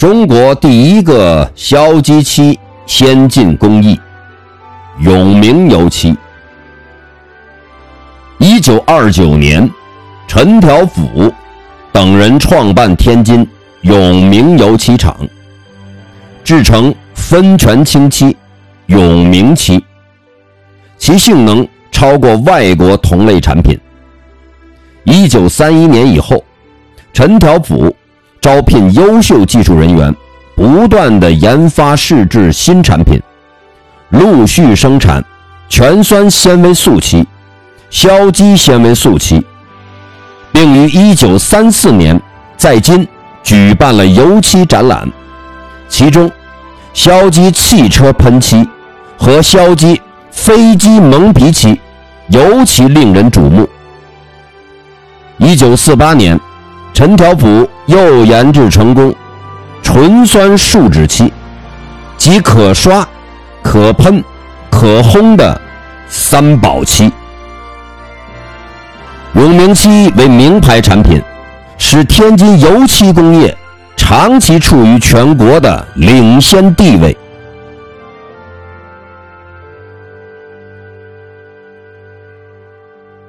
中国第一个硝基漆先进工艺——永明油漆。一九二九年，陈调甫等人创办天津永明油漆厂，制成分权清漆永明漆，其性能超过外国同类产品。一九三一年以后，陈调甫。招聘优秀技术人员，不断的研发试制新产品，陆续生产全酸纤维素漆、硝基纤维素漆，并于1934年在京举办了油漆展览，其中硝基汽车喷漆和硝基飞机蒙皮漆尤其令人瞩目。1948年。陈调甫又研制成功纯酸树脂漆，即可刷、可喷、可烘的三宝漆。永明漆为名牌产品，使天津油漆工业长期处于全国的领先地位。